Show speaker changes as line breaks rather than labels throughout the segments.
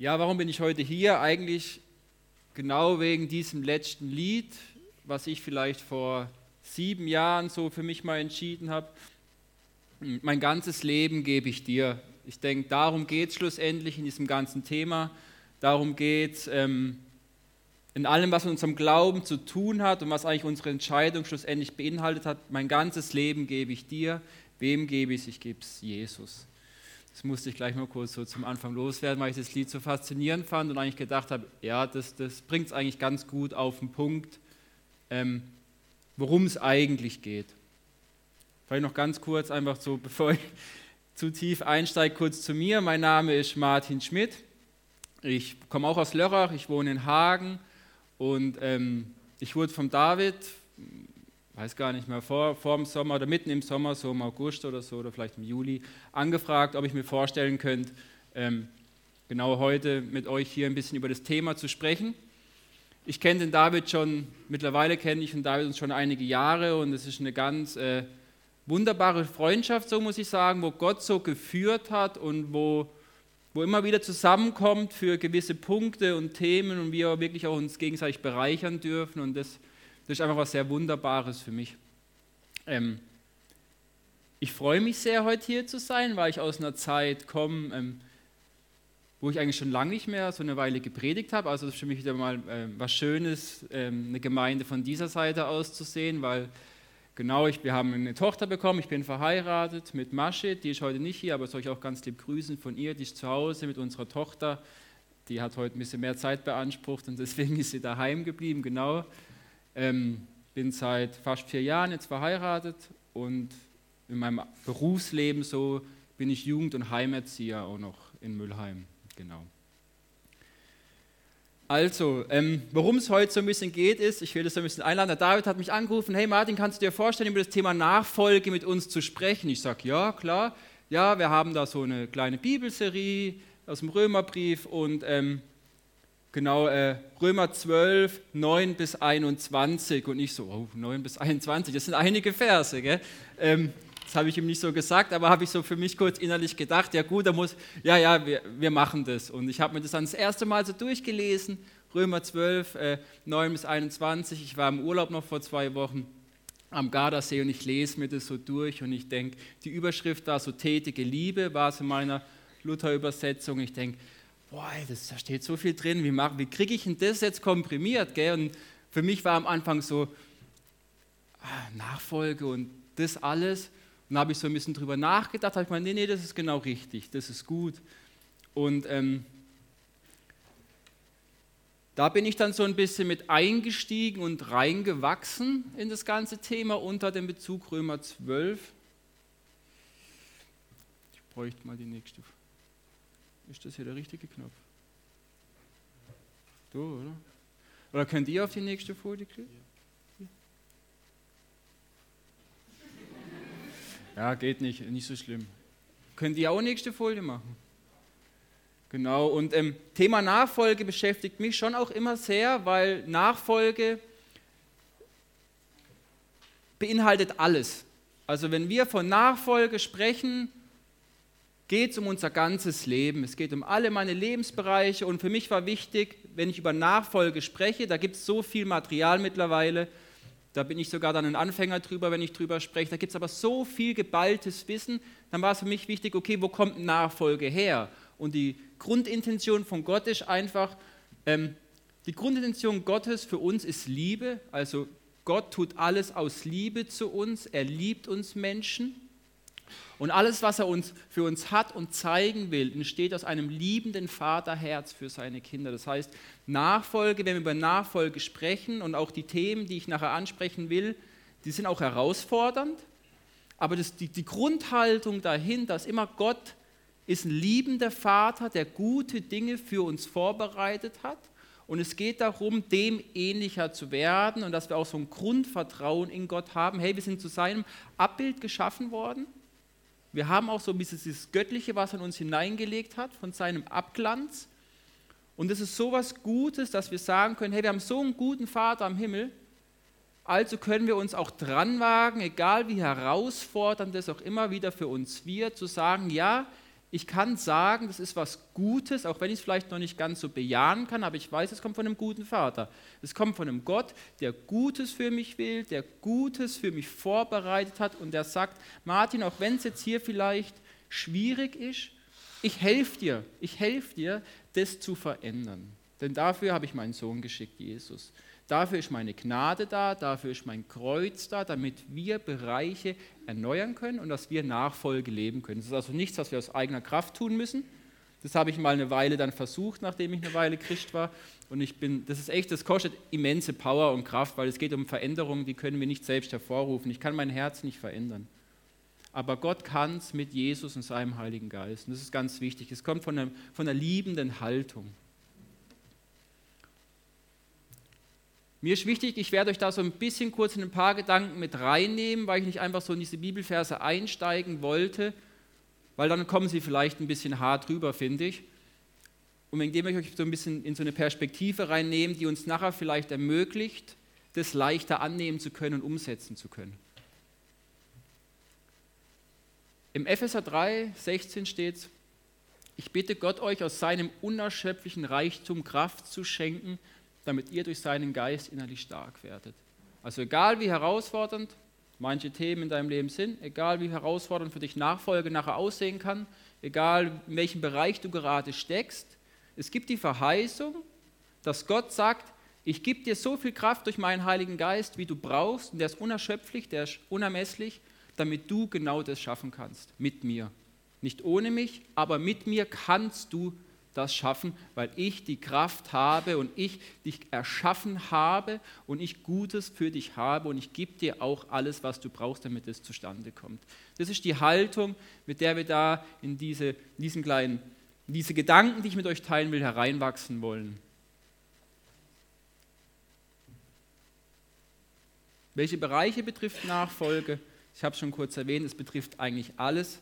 Ja, warum bin ich heute hier? Eigentlich genau wegen diesem letzten Lied, was ich vielleicht vor sieben Jahren so für mich mal entschieden habe. Mein ganzes Leben gebe ich dir. Ich denke, darum geht es schlussendlich in diesem ganzen Thema. Darum geht es ähm, in allem, was mit unserem Glauben zu tun hat und was eigentlich unsere Entscheidung schlussendlich beinhaltet hat. Mein ganzes Leben gebe ich dir. Wem gebe ich es? Ich gebe es Jesus. Das musste ich gleich mal kurz so zum Anfang loswerden, weil ich das Lied so faszinierend fand und eigentlich gedacht habe, ja, das, das bringt es eigentlich ganz gut auf den Punkt, ähm, worum es eigentlich geht. Vielleicht noch ganz kurz, einfach so, bevor ich zu tief einsteige, kurz zu mir. Mein Name ist Martin Schmidt. Ich komme auch aus Lörrach, ich wohne in Hagen und ähm, ich wurde vom David weiß gar nicht mehr, vor, vor dem Sommer oder mitten im Sommer, so im August oder so oder vielleicht im Juli, angefragt, ob ich mir vorstellen könnte, ähm, genau heute mit euch hier ein bisschen über das Thema zu sprechen. Ich kenne den David schon, mittlerweile kenne ich den David uns schon einige Jahre und es ist eine ganz äh, wunderbare Freundschaft, so muss ich sagen, wo Gott so geführt hat und wo, wo immer wieder zusammenkommt für gewisse Punkte und Themen und wir wirklich auch uns gegenseitig bereichern dürfen und das das ist einfach was sehr Wunderbares für mich. Ähm, ich freue mich sehr, heute hier zu sein, weil ich aus einer Zeit komme, ähm, wo ich eigentlich schon lange nicht mehr so eine Weile gepredigt habe. Also das ist für mich wieder mal äh, was Schönes, ähm, eine Gemeinde von dieser Seite aus zu sehen, weil genau, ich, wir haben eine Tochter bekommen, ich bin verheiratet mit Masche, die ist heute nicht hier, aber soll ich auch ganz lieb grüßen von ihr, die ist zu Hause mit unserer Tochter. Die hat heute ein bisschen mehr Zeit beansprucht und deswegen ist sie daheim geblieben, genau. Ähm, bin seit fast vier Jahren jetzt verheiratet und in meinem Berufsleben so bin ich Jugend- und Heimerzieher auch noch in Müllheim. Genau. Also, ähm, worum es heute so ein bisschen geht, ist, ich will das so ein bisschen einladen. Der David hat mich angerufen: Hey Martin, kannst du dir vorstellen, über das Thema Nachfolge mit uns zu sprechen? Ich sage: Ja, klar. Ja, wir haben da so eine kleine Bibelserie aus dem Römerbrief und ähm, Genau, äh, Römer 12, 9 bis 21 und nicht so, oh, 9 bis 21, das sind einige Verse, gell? Ähm, das habe ich ihm nicht so gesagt, aber habe ich so für mich kurz innerlich gedacht, ja gut, da muss, ja, ja, wir, wir machen das. Und ich habe mir das dann das erste Mal so durchgelesen, Römer 12, äh, 9 bis 21. Ich war im Urlaub noch vor zwei Wochen am Gardasee und ich lese mir das so durch und ich denke, die Überschrift da so tätige Liebe war es in meiner Luther-Übersetzung. Ich denke, boah, das, da steht so viel drin, wie, wie kriege ich denn das jetzt komprimiert? Gell? Und für mich war am Anfang so ah, Nachfolge und das alles. Und da habe ich so ein bisschen drüber nachgedacht, habe ich mal, nee, nee, das ist genau richtig, das ist gut. Und ähm, da bin ich dann so ein bisschen mit eingestiegen und reingewachsen in das ganze Thema unter dem Bezug Römer 12. Ich bräuchte mal die nächste Frage. Ist das hier der richtige Knopf? Du, oder? Oder könnt ihr auf die nächste Folie klicken? Ja, geht nicht, nicht so schlimm. Könnt ihr auch nächste Folie machen? Genau, und ähm, Thema Nachfolge beschäftigt mich schon auch immer sehr, weil Nachfolge beinhaltet alles. Also wenn wir von Nachfolge sprechen, geht es um unser ganzes Leben. Es geht um alle meine Lebensbereiche. Und für mich war wichtig, wenn ich über Nachfolge spreche, da gibt es so viel Material mittlerweile, da bin ich sogar dann ein Anfänger drüber, wenn ich drüber spreche, da gibt es aber so viel geballtes Wissen, dann war es für mich wichtig, okay, wo kommt Nachfolge her? Und die Grundintention von Gott ist einfach, ähm, die Grundintention Gottes für uns ist Liebe, also Gott tut alles aus Liebe zu uns, er liebt uns Menschen und alles, was er uns, für uns hat und zeigen will, entsteht aus einem liebenden Vaterherz für seine Kinder. Das heißt, Nachfolge, wenn wir über Nachfolge sprechen und auch die Themen, die ich nachher ansprechen will, die sind auch herausfordernd. Aber das, die, die Grundhaltung dahinter ist immer, Gott ist ein liebender Vater, der gute Dinge für uns vorbereitet hat. Und es geht darum, dem ähnlicher zu werden und dass wir auch so ein Grundvertrauen in Gott haben. Hey, wir sind zu seinem Abbild geschaffen worden. Wir haben auch so ein bisschen dieses Göttliche, was er in uns hineingelegt hat, von seinem Abglanz. Und es ist so was Gutes, dass wir sagen können, hey, wir haben so einen guten Vater am Himmel, also können wir uns auch dran wagen, egal wie herausfordernd das auch immer wieder für uns wird, zu sagen, ja, Ich kann sagen, das ist was Gutes, auch wenn ich es vielleicht noch nicht ganz so bejahen kann, aber ich weiß, es kommt von einem guten Vater. Es kommt von einem Gott, der Gutes für mich will, der Gutes für mich vorbereitet hat und der sagt, Martin, auch wenn es jetzt hier vielleicht schwierig ist, ich helfe dir, ich helfe dir, das zu verändern. Denn dafür habe ich meinen Sohn geschickt, Jesus. Dafür ist meine Gnade da, dafür ist mein Kreuz da, damit wir Bereiche erneuern können und dass wir Nachfolge leben können. Das ist also nichts, was wir aus eigener Kraft tun müssen. Das habe ich mal eine Weile dann versucht, nachdem ich eine Weile Christ war. Und ich bin, das ist echt, das kostet immense Power und Kraft, weil es geht um Veränderungen, die können wir nicht selbst hervorrufen. Ich kann mein Herz nicht verändern. Aber Gott kann es mit Jesus und seinem Heiligen Geist. Und das ist ganz wichtig. Es kommt von einer, von einer liebenden Haltung. Mir ist wichtig, ich werde euch da so ein bisschen kurz in ein paar Gedanken mit reinnehmen, weil ich nicht einfach so in diese Bibelverse einsteigen wollte, weil dann kommen sie vielleicht ein bisschen hart rüber, finde ich. Und indem ich euch so ein bisschen in so eine Perspektive reinnehmen, die uns nachher vielleicht ermöglicht, das leichter annehmen zu können und umsetzen zu können. Im Epheser 3, 16 steht ich bitte Gott euch aus seinem unerschöpflichen Reichtum Kraft zu schenken, damit ihr durch seinen Geist innerlich stark werdet. Also egal wie herausfordernd manche Themen in deinem Leben sind, egal wie herausfordernd für dich Nachfolge nachher aussehen kann, egal in welchem Bereich du gerade steckst, es gibt die Verheißung, dass Gott sagt, ich gebe dir so viel Kraft durch meinen Heiligen Geist, wie du brauchst, und der ist unerschöpflich, der ist unermesslich, damit du genau das schaffen kannst, mit mir. Nicht ohne mich, aber mit mir kannst du das schaffen, weil ich die Kraft habe und ich dich erschaffen habe und ich Gutes für dich habe und ich gebe dir auch alles, was du brauchst, damit es zustande kommt. Das ist die Haltung, mit der wir da in diese, diesen kleinen, in diese Gedanken, die ich mit euch teilen will, hereinwachsen wollen. Welche Bereiche betrifft Nachfolge? Ich habe es schon kurz erwähnt, es betrifft eigentlich alles.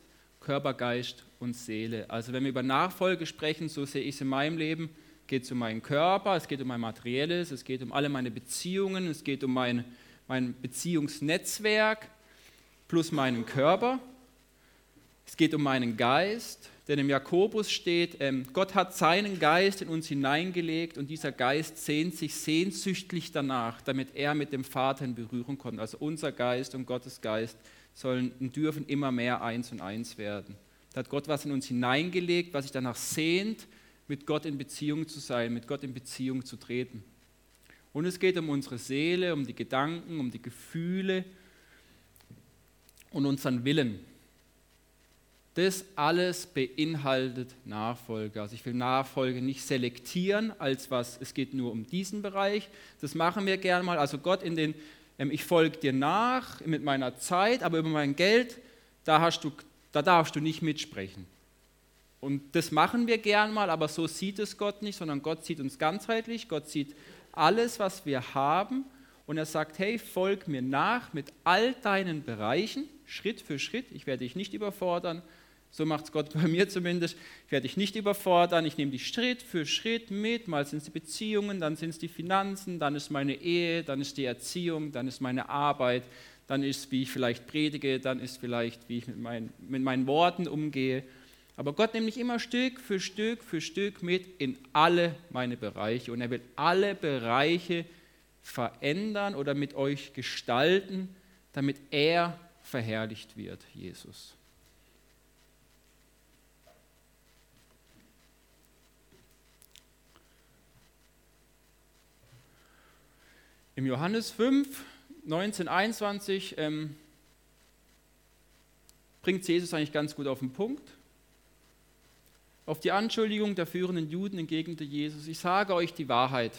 Körper, Geist und Seele. Also wenn wir über Nachfolge sprechen, so sehe ich es in meinem Leben, geht es um meinen Körper, es geht um mein Materielles, es geht um alle meine Beziehungen, es geht um mein, mein Beziehungsnetzwerk plus meinen Körper. Es geht um meinen Geist, denn im Jakobus steht, ähm, Gott hat seinen Geist in uns hineingelegt und dieser Geist sehnt sich sehnsüchtig danach, damit er mit dem Vater in Berührung kommt. Also unser Geist und Gottes Geist sollen und dürfen immer mehr eins und eins werden. Da hat Gott was in uns hineingelegt, was sich danach sehnt, mit Gott in Beziehung zu sein, mit Gott in Beziehung zu treten. Und es geht um unsere Seele, um die Gedanken, um die Gefühle und unseren Willen. Das alles beinhaltet Nachfolge. Also ich will Nachfolge nicht selektieren als was, es geht nur um diesen Bereich. Das machen wir gerne mal. Also Gott in den ich folge dir nach mit meiner Zeit, aber über mein Geld, da, hast du, da darfst du nicht mitsprechen. Und das machen wir gern mal, aber so sieht es Gott nicht, sondern Gott sieht uns ganzheitlich, Gott sieht alles, was wir haben und er sagt, hey, folg mir nach mit all deinen Bereichen, Schritt für Schritt, ich werde dich nicht überfordern, so macht es Gott bei mir zumindest. Ich werde dich nicht überfordern. Ich nehme dich Schritt für Schritt mit. Mal sind es die Beziehungen, dann sind es die Finanzen, dann ist meine Ehe, dann ist die Erziehung, dann ist meine Arbeit, dann ist, wie ich vielleicht predige, dann ist vielleicht, wie ich mit, mein, mit meinen Worten umgehe. Aber Gott nimmt mich immer Stück für Stück für Stück mit in alle meine Bereiche. Und er will alle Bereiche verändern oder mit euch gestalten, damit er verherrlicht wird, Jesus. Im Johannes 5, 19, 21 ähm, bringt Jesus eigentlich ganz gut auf den Punkt. Auf die Anschuldigung der führenden Juden entgegnete Jesus, ich sage euch die Wahrheit.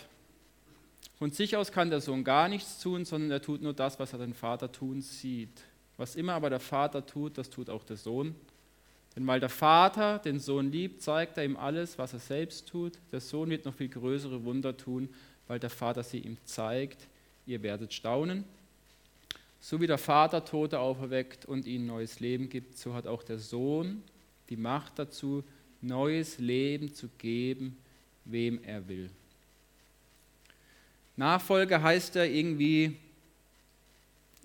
Von sich aus kann der Sohn gar nichts tun, sondern er tut nur das, was er den Vater tun sieht. Was immer aber der Vater tut, das tut auch der Sohn. Denn weil der Vater den Sohn liebt, zeigt er ihm alles, was er selbst tut. Der Sohn wird noch viel größere Wunder tun, weil der Vater sie ihm zeigt. Ihr werdet staunen. So wie der Vater Tote auferweckt und ihnen neues Leben gibt, so hat auch der Sohn die Macht dazu, neues Leben zu geben, wem er will. Nachfolge heißt ja irgendwie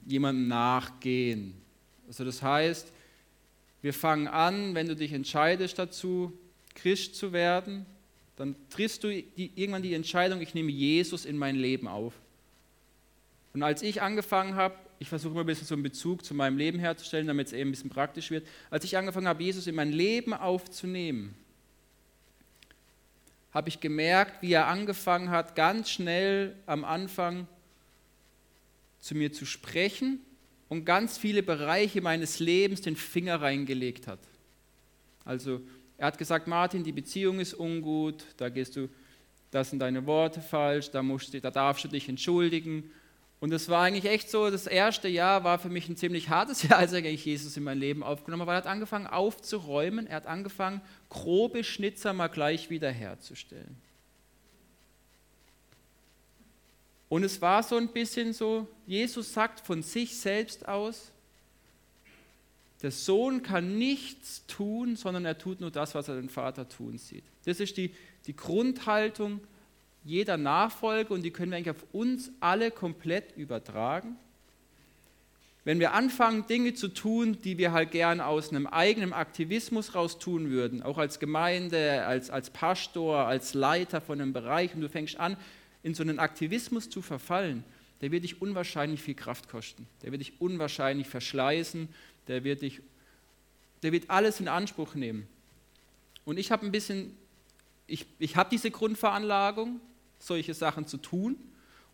jemandem nachgehen. Also das heißt, Wir fangen an, wenn du dich entscheidest dazu, Christ zu werden, dann triffst du die, irgendwann die Entscheidung, ich nehme Jesus in mein Leben auf. Und als ich angefangen habe, ich versuche immer ein bisschen so einen Bezug zu meinem Leben herzustellen, damit es eben ein bisschen praktisch wird, als ich angefangen habe, Jesus in mein Leben aufzunehmen, habe ich gemerkt, wie er angefangen hat, ganz schnell am Anfang zu mir zu sprechen und ganz viele Bereiche meines Lebens den Finger reingelegt hat. Also er hat gesagt, Martin, die Beziehung ist ungut, da gehst du, das sind deine Worte falsch, da, musst du, da darfst du dich entschuldigen. Und es war eigentlich echt so, das erste Jahr war für mich ein ziemlich hartes Jahr, als er eigentlich Jesus in mein Leben aufgenommen hat, weil er hat angefangen aufzuräumen, er hat angefangen, grobe Schnitzer mal gleich wieder herzustellen. Und es war so ein bisschen so, Jesus sagt von sich selbst aus, der Sohn kann nichts tun, sondern er tut nur das, was er den Vater tun sieht. Das ist die, die Grundhaltung jeder Nachfolge und die können wir eigentlich auf uns alle komplett übertragen. Wenn wir anfangen, Dinge zu tun, die wir halt gern aus einem eigenen Aktivismus raus tun würden, auch als Gemeinde, als, als Pastor, als Leiter von einem Bereich, und du fängst an, in so einen Aktivismus zu verfallen, der wird dich unwahrscheinlich viel Kraft kosten. Der wird dich unwahrscheinlich verschleißen. Der wird, dich, der wird alles in Anspruch nehmen. Und ich habe ein bisschen, ich, ich habe diese Grundveranlagung, solche Sachen zu tun.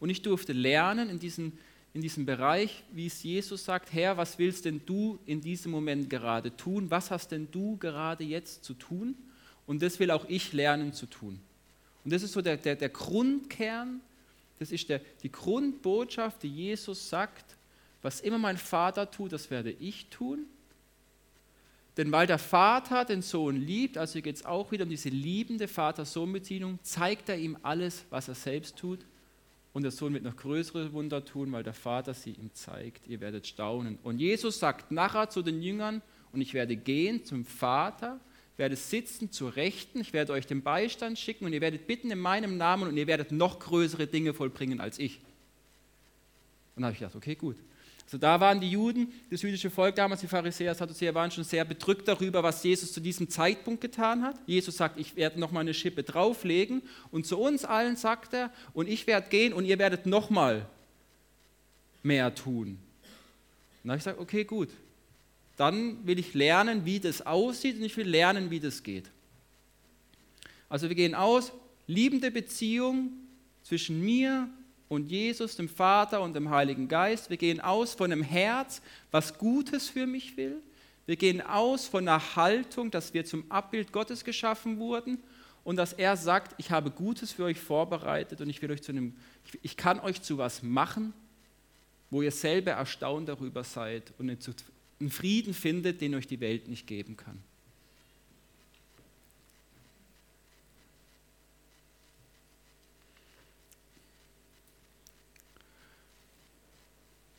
Und ich durfte lernen in, diesen, in diesem Bereich, wie es Jesus sagt, Herr, was willst denn du in diesem Moment gerade tun? Was hast denn du gerade jetzt zu tun? Und das will auch ich lernen zu tun. Und das ist so der, der, der Grundkern, das ist der, die Grundbotschaft, die Jesus sagt, was immer mein Vater tut, das werde ich tun. Denn weil der Vater den Sohn liebt, also geht es auch wieder um diese liebende Vater-Sohn-Beziehung, zeigt er ihm alles, was er selbst tut. Und der Sohn wird noch größere Wunder tun, weil der Vater sie ihm zeigt. Ihr werdet staunen. Und Jesus sagt nachher zu den Jüngern, und ich werde gehen zum Vater werde sitzen zur Rechten, ich werde euch den Beistand schicken und ihr werdet bitten in meinem Namen und ihr werdet noch größere Dinge vollbringen als ich. Und da habe ich gedacht, okay, gut. Also da waren die Juden, das jüdische Volk damals, die Pharisäer, Sadduzäer waren schon sehr bedrückt darüber, was Jesus zu diesem Zeitpunkt getan hat. Jesus sagt, ich werde noch mal eine Schippe drauflegen und zu uns allen sagt er, und ich werde gehen und ihr werdet noch mal mehr tun. Und da habe ich gesagt, okay, gut, dann will ich lernen, wie das aussieht und ich will lernen, wie das geht. Also wir gehen aus, liebende Beziehung zwischen mir und Jesus, dem Vater und dem Heiligen Geist. Wir gehen aus von einem Herz, was Gutes für mich will. Wir gehen aus von einer Haltung, dass wir zum Abbild Gottes geschaffen wurden und dass er sagt, ich habe Gutes für euch vorbereitet und ich will euch zu einem, ich kann euch zu was machen, wo ihr selber erstaunt darüber seid und einen Frieden findet, den euch die Welt nicht geben kann.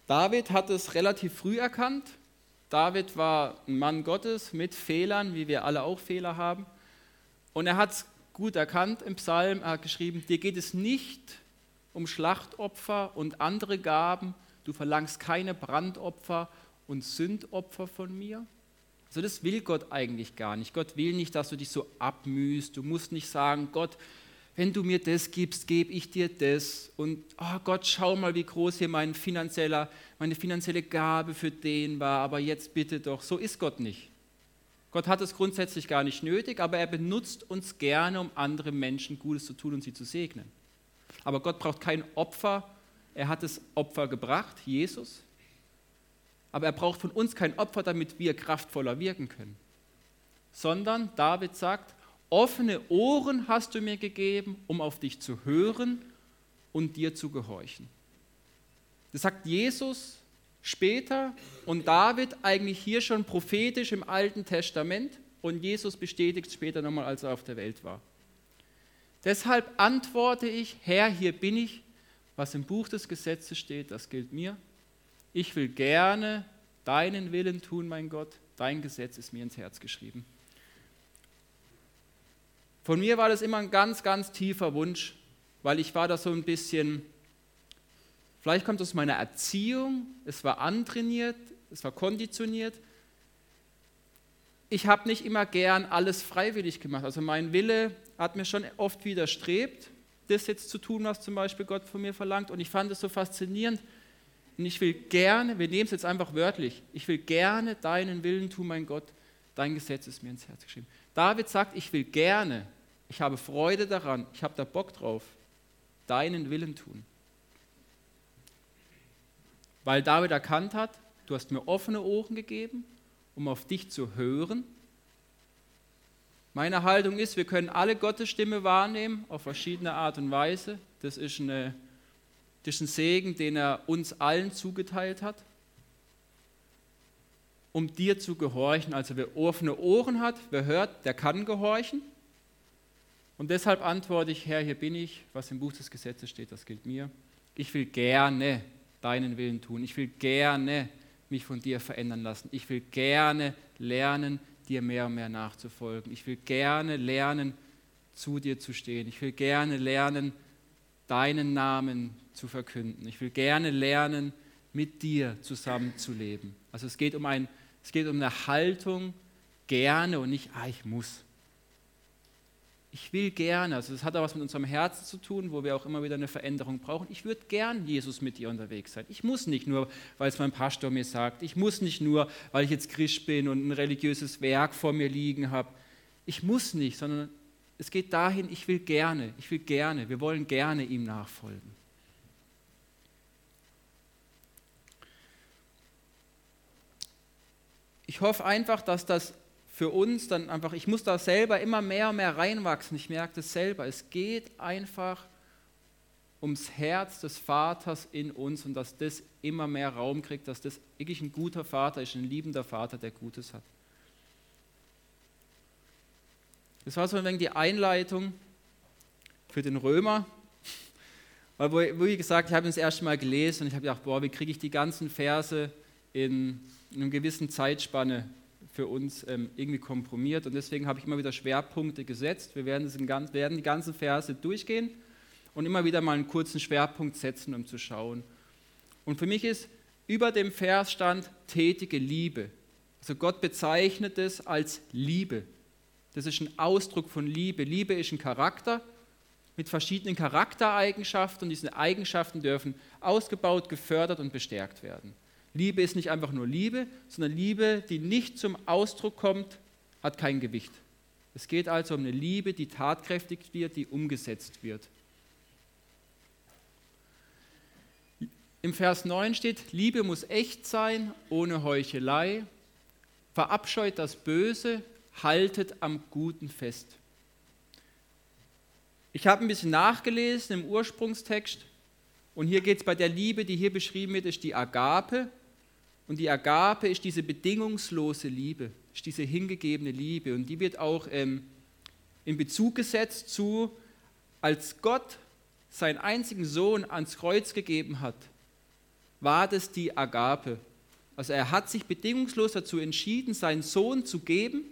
David hat es relativ früh erkannt. David war ein Mann Gottes mit Fehlern, wie wir alle auch Fehler haben. Und er hat es gut erkannt im Psalm. Er hat geschrieben, dir geht es nicht um Schlachtopfer und andere Gaben. Du verlangst keine Brandopfer und Sündopfer von mir? Also das will Gott eigentlich gar nicht. Gott will nicht, dass du dich so abmühst. Du musst nicht sagen, Gott, wenn du mir das gibst, gebe ich dir das. Und oh Gott, schau mal, wie groß hier mein finanzieller, meine finanzielle Gabe für den war. Aber jetzt bitte doch. So ist Gott nicht. Gott hat es grundsätzlich gar nicht nötig, aber er benutzt uns gerne, um anderen Menschen Gutes zu tun und sie zu segnen. Aber Gott braucht kein Opfer. Er hat das Opfer gebracht, Jesus. Aber er braucht von uns kein Opfer, damit wir kraftvoller wirken können. Sondern David sagt, offene Ohren hast du mir gegeben, um auf dich zu hören und dir zu gehorchen. Das sagt Jesus später und David eigentlich hier schon prophetisch im Alten Testament und Jesus bestätigt später nochmal, als er auf der Welt war. Deshalb antworte ich, Herr, hier bin ich, was im Buch des Gesetzes steht, das gilt mir ich will gerne deinen Willen tun, mein Gott, dein Gesetz ist mir ins Herz geschrieben. Von mir war das immer ein ganz, ganz tiefer Wunsch, weil ich war da so ein bisschen, vielleicht kommt es aus meiner Erziehung, es war antrainiert, es war konditioniert. ich habe nicht immer gern alles freiwillig gemacht. Also mein Wille hat mir schon oft widerstrebt, das jetzt zu tun, was zum Beispiel Gott von mir verlangt. Und ich fand es so faszinierend. Und ich will gerne, wir nehmen es jetzt einfach wörtlich, ich will gerne deinen Willen tun, mein Gott. Dein Gesetz ist mir ins Herz geschrieben. David sagt, ich will gerne, ich habe Freude daran, ich habe da Bock drauf, deinen Willen tun. Weil David erkannt hat, du hast mir offene Ohren gegeben, um auf dich zu hören. Meine Haltung ist, wir können alle Gottes Stimme wahrnehmen, auf verschiedene Art und Weise. Das ist, eine, das ist ein Segen, den er uns allen zugeteilt hat, um dir zu gehorchen. Also wer offene Ohren hat, wer hört, der kann gehorchen. Und deshalb antworte ich, Herr, hier bin ich, was im Buch des Gesetzes steht, das gilt mir. Ich will gerne deinen Willen tun. Ich will gerne mich von dir verändern lassen. Ich will gerne lernen, dir mehr und mehr nachzufolgen. Ich will gerne lernen, zu dir zu stehen. Ich will gerne lernen, deinen Namen zu verkünden. Ich will gerne lernen, mit dir zusammenzuleben. Also es geht um, ein, es geht um eine Haltung gerne und nicht, ah, ich muss ich will gerne, also das hat auch was mit unserem Herzen zu tun, wo wir auch immer wieder eine Veränderung brauchen. Ich würde gern Jesus mit dir unterwegs sein. Ich muss nicht nur, weil es mein Pastor mir sagt. Ich muss nicht nur, weil ich jetzt Christ bin und ein religiöses Werk vor mir liegen habe. Ich muss nicht, sondern es geht dahin, ich will gerne, ich will gerne, wir wollen gerne ihm nachfolgen. Ich hoffe einfach, dass das für uns dann einfach, ich muss da selber immer mehr und mehr reinwachsen. Ich merke das selber. Es geht einfach ums Herz des Vaters in uns und dass das immer mehr Raum kriegt, dass das wirklich ein guter Vater ist, ein liebender Vater, der Gutes hat. Das war so ein wenig die Einleitung für den Römer. Weil, wie gesagt, ich habe ihn das erste Mal gelesen und ich habe gedacht, boah, wie kriege ich die ganzen Verse in, in einer gewissen Zeitspanne für uns ähm, irgendwie kompromiert. Und deswegen habe ich immer wieder Schwerpunkte gesetzt. Wir werden, das werden die ganzen Verse durchgehen und immer wieder mal einen kurzen Schwerpunkt setzen, um zu schauen. Und für mich ist über dem Vers stand tätige Liebe. Also Gott bezeichnet es als Liebe. Das ist ein Ausdruck von Liebe. Liebe ist ein Charakter mit verschiedenen Charaktereigenschaften und diese Eigenschaften dürfen ausgebaut, gefördert und bestärkt werden. Liebe ist nicht einfach nur Liebe, sondern Liebe, die nicht zum Ausdruck kommt, hat kein Gewicht. Es geht also um eine Liebe, die tatkräftig wird, die umgesetzt wird. Im Vers 9 steht, Liebe muss echt sein, ohne Heuchelei, verabscheut das Böse, haltet am Guten fest. Ich habe ein bisschen nachgelesen im Ursprungstext und hier geht es bei der Liebe, die hier beschrieben wird, ist die Agape. Und die Agape ist diese bedingungslose Liebe, ist diese hingegebene Liebe. Und die wird auch ähm, in Bezug gesetzt zu, als Gott seinen einzigen Sohn ans Kreuz gegeben hat, war das die Agape. Also er hat sich bedingungslos dazu entschieden, seinen Sohn zu geben,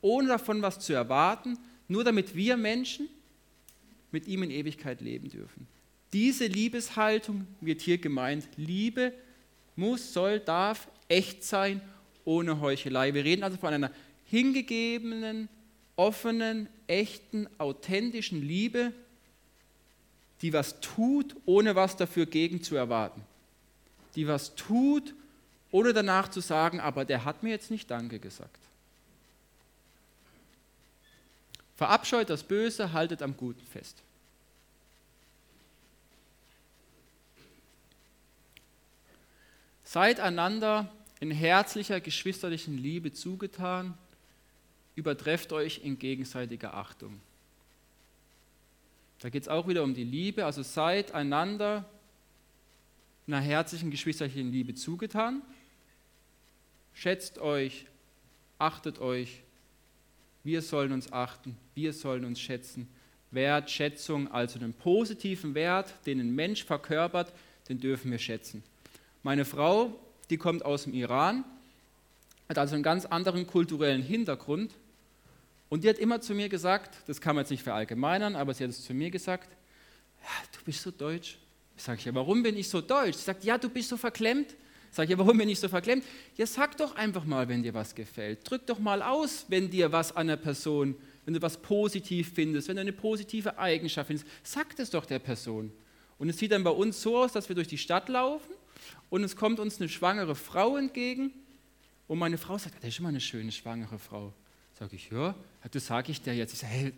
ohne davon was zu erwarten, nur damit wir Menschen mit ihm in Ewigkeit leben dürfen. Diese Liebeshaltung wird hier gemeint. Liebe muss, soll, darf echt sein, ohne Heuchelei. Wir reden also von einer hingegebenen, offenen, echten, authentischen Liebe, die was tut, ohne was dafür gegen zu erwarten. Die was tut, ohne danach zu sagen, aber der hat mir jetzt nicht Danke gesagt. Verabscheut das Böse, haltet am Guten fest. Seid einander in herzlicher, geschwisterlichen Liebe zugetan, übertrefft euch in gegenseitiger Achtung. Da geht es auch wieder um die Liebe, also seid einander in einer herzlichen, geschwisterlichen Liebe zugetan, schätzt euch, achtet euch, wir sollen uns achten, wir sollen uns schätzen. Wertschätzung, also einen positiven Wert, den ein Mensch verkörpert, den dürfen wir schätzen. Meine Frau, die kommt aus dem Iran, hat also einen ganz anderen kulturellen Hintergrund und die hat immer zu mir gesagt, das kann man jetzt nicht verallgemeinern, aber sie hat es zu mir gesagt, ja, du bist so deutsch. Ich sage, ja, warum bin ich so deutsch? Sie sagt, ja, du bist so verklemmt. Sag ich, ja, warum bin ich so verklemmt? Ja, sag doch einfach mal, wenn dir was gefällt. Drück doch mal aus, wenn dir was an der Person, wenn du was positiv findest, wenn du eine positive Eigenschaft findest. Sag das doch der Person. Und es sieht dann bei uns so aus, dass wir durch die Stadt laufen und es kommt uns eine schwangere Frau entgegen und meine Frau sagt, das ist mal eine schöne schwangere Frau. Sag ich, ja, das sage ich dir jetzt. Ich sage, hey,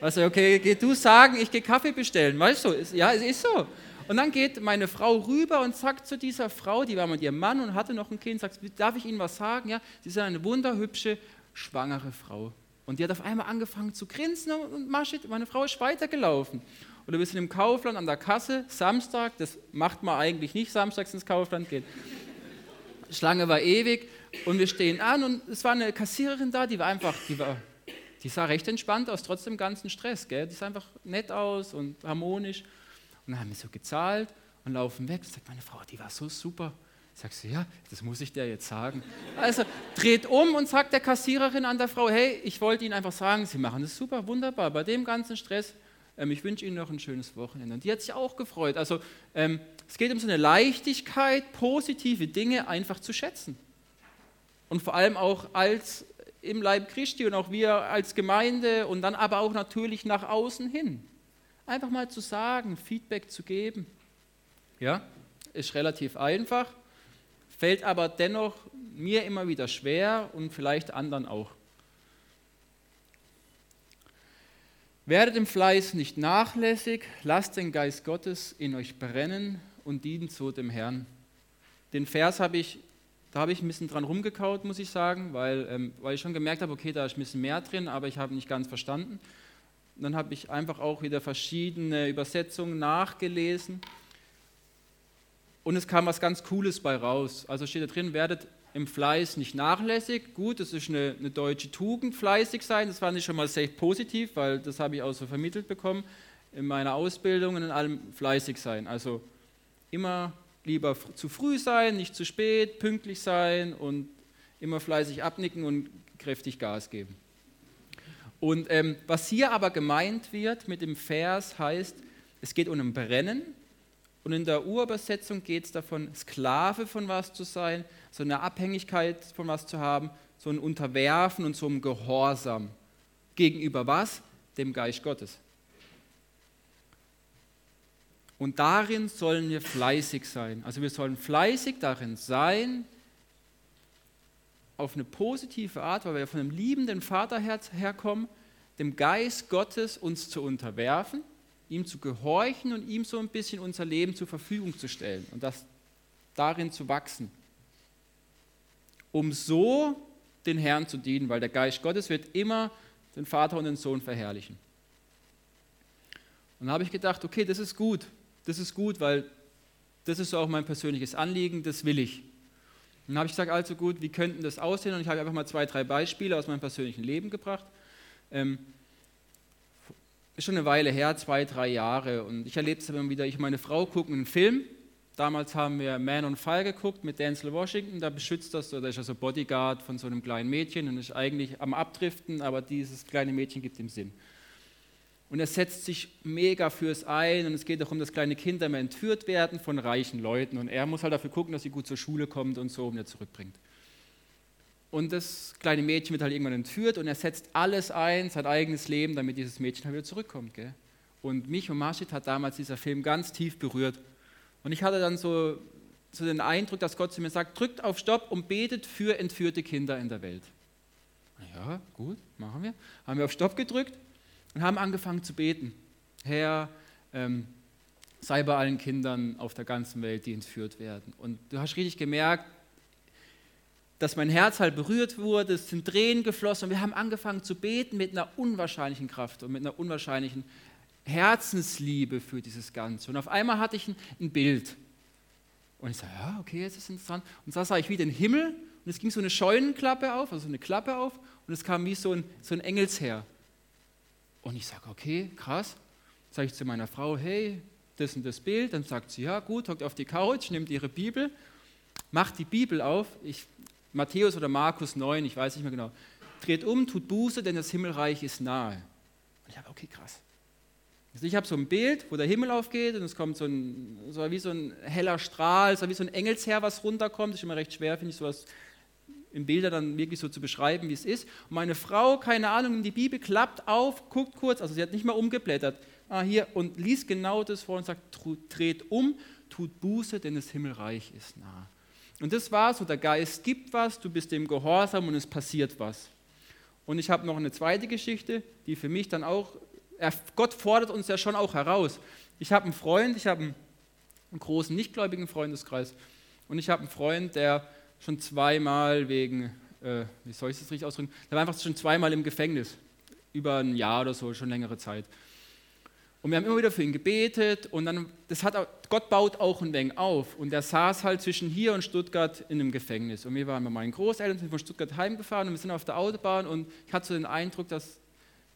also okay, geh du sagen, ich gehe Kaffee bestellen, weißt du? Ja, es ist so. Und dann geht meine Frau rüber und sagt zu dieser Frau, die war mit ihrem Mann und hatte noch ein Kind, sagt, darf ich Ihnen was sagen? Ja, sie ist eine wunderhübsche, schwangere Frau. Und die hat auf einmal angefangen zu grinsen und meine Frau ist weitergelaufen. Oder wir sind im Kaufland an der Kasse, Samstag, das macht man eigentlich nicht, samstags ins Kaufland gehen. Schlange war ewig und wir stehen an und es war eine Kassiererin da, die war einfach, die, war, die sah recht entspannt aus, trotz dem ganzen Stress. Gell? Die sah einfach nett aus und harmonisch. Und dann haben wir so gezahlt und laufen weg. Sagt meine Frau, die war so super. Sagst du, ja, das muss ich dir jetzt sagen. Also dreht um und sagt der Kassiererin an der Frau, hey, ich wollte Ihnen einfach sagen, Sie machen das super, wunderbar. Bei dem ganzen Stress ähm, ich wünsche Ihnen noch ein schönes Wochenende. Und die hat sich auch gefreut. Also ähm, es geht um so eine Leichtigkeit, positive Dinge einfach zu schätzen. Und vor allem auch als im Leib Christi und auch wir als Gemeinde und dann aber auch natürlich nach außen hin. Einfach mal zu sagen, Feedback zu geben. Ja, ist relativ einfach, fällt aber dennoch mir immer wieder schwer und vielleicht anderen auch. Werdet im Fleiß nicht nachlässig, lasst den Geist Gottes in euch brennen und dient so dem Herrn. Den Vers habe ich, da habe ich ein bisschen dran rumgekaut, muss ich sagen, weil, ähm, weil ich schon gemerkt habe, okay, da ist ein bisschen mehr drin, aber ich habe nicht ganz verstanden. Und dann habe ich einfach auch wieder verschiedene Übersetzungen nachgelesen und es kam was ganz Cooles bei raus. Also steht da drin, werdet im Fleiß nicht nachlässig. Gut, das ist eine, eine, deutsche Tugend, fleißig sein. Das fand ich schon mal sehr positiv, weil das habe ich auch so vermittelt bekommen in meiner Ausbildung und in allem fleißig sein. Also immer lieber zu früh sein, nicht zu spät, pünktlich sein und immer fleißig abnicken und kräftig Gas geben. Und ähm, was hier aber gemeint wird mit dem Vers heißt, es geht um ein Brennen und in der Urübersetzung geht es davon, Sklave von was zu sein, so eine Abhängigkeit von was zu haben, so ein Unterwerfen und so ein Gehorsam. Gegenüber was? Dem Geist Gottes. Und darin sollen wir fleißig sein. Also wir sollen fleißig darin sein, auf eine positive Art, weil wir von einem liebenden Vaterherz herkommen, dem Geist Gottes uns zu unterwerfen ihm zu gehorchen und ihm so ein bisschen unser Leben zur Verfügung zu stellen und das darin zu wachsen, um so den Herrn zu dienen, weil der Geist Gottes wird immer den Vater und den Sohn verherrlichen. Und da habe ich gedacht, okay, das ist gut, das ist gut, weil das ist auch mein persönliches Anliegen, das will ich. Und dann habe ich gesagt, also gut, wie könnten das aussehen? Und ich habe einfach mal zwei, drei Beispiele aus meinem persönlichen Leben gebracht. Ähm, ist schon eine Weile her, zwei, drei Jahre. Und ich erlebe es immer wieder, ich und meine Frau gucken einen Film. Damals haben wir Man on Fire geguckt mit Denzel Washington. Da beschützt das, oder ist also Bodyguard von so einem kleinen Mädchen und ist eigentlich am Abdriften, aber dieses kleine Mädchen gibt ihm Sinn. Und er setzt sich mega fürs ein und es geht darum, dass kleine Kinder mehr entführt werden von reichen Leuten. Und er muss halt dafür gucken, dass sie gut zur Schule kommt und so, um er zurückbringt. Und das kleine Mädchen wird halt irgendwann entführt und er setzt alles ein, sein eigenes Leben, damit dieses Mädchen halt wieder zurückkommt. Gell? Und mich und Marschid hat damals dieser Film ganz tief berührt. Und ich hatte dann so, so den Eindruck, dass Gott zu mir sagt, drückt auf Stopp und betet für entführte Kinder in der Welt. Ja, gut, machen wir. Haben wir auf Stopp gedrückt und haben angefangen zu beten. Herr, ähm, sei bei allen Kindern auf der ganzen Welt, die entführt werden. Und du hast richtig gemerkt, dass mein Herz halt berührt wurde, es sind Tränen geflossen und wir haben angefangen zu beten mit einer unwahrscheinlichen Kraft und mit einer unwahrscheinlichen Herzensliebe für dieses Ganze. Und auf einmal hatte ich ein, ein Bild. Und ich sage, ja, okay, jetzt ist es interessant. Und da sah ich wie den Himmel und es ging so eine Scheunenklappe auf, also eine Klappe auf und es kam wie so ein, so ein Engelsherr. Und ich sage, okay, krass. Sage ich zu meiner Frau, hey, das und das Bild. Dann sagt sie, ja, gut, hockt auf die Couch, nimmt ihre Bibel, macht die Bibel auf. Ich Matthäus oder Markus 9, ich weiß nicht mehr genau. Dreht um, tut Buße, denn das Himmelreich ist nahe. Und ich habe, okay, krass. Also ich habe so ein Bild, wo der Himmel aufgeht und es kommt so ein, so wie so ein heller Strahl, so wie so ein Engelsherr, was runterkommt. Das ist immer recht schwer, finde ich, sowas in Bildern dann wirklich so zu beschreiben, wie es ist. Und meine Frau, keine Ahnung, die Bibel klappt auf, guckt kurz, also sie hat nicht mal umgeblättert, ah, hier, und liest genau das vor und sagt, dreht um, tut Buße, denn das Himmelreich ist nah. Und das war so, der Geist gibt was, du bist dem Gehorsam und es passiert was. Und ich habe noch eine zweite Geschichte, die für mich dann auch, Gott fordert uns ja schon auch heraus. Ich habe einen Freund, ich habe einen, großen nichtgläubigen Freundeskreis und ich habe einen Freund, der schon zweimal wegen, äh, wie soll ich das richtig ausdrücken, der war einfach schon zweimal im Gefängnis, über ein Jahr oder so, schon längere Zeit. Und wir haben immer wieder für ihn gebetet und dann, das hat, Gott baut auch ein wenig auf. Und er saß halt zwischen hier und Stuttgart in einem Gefängnis. Und wir waren mit meinen Großeltern, sind von Stuttgart heimgefahren und wir sind auf der Autobahn und ich hatte so den Eindruck, dass,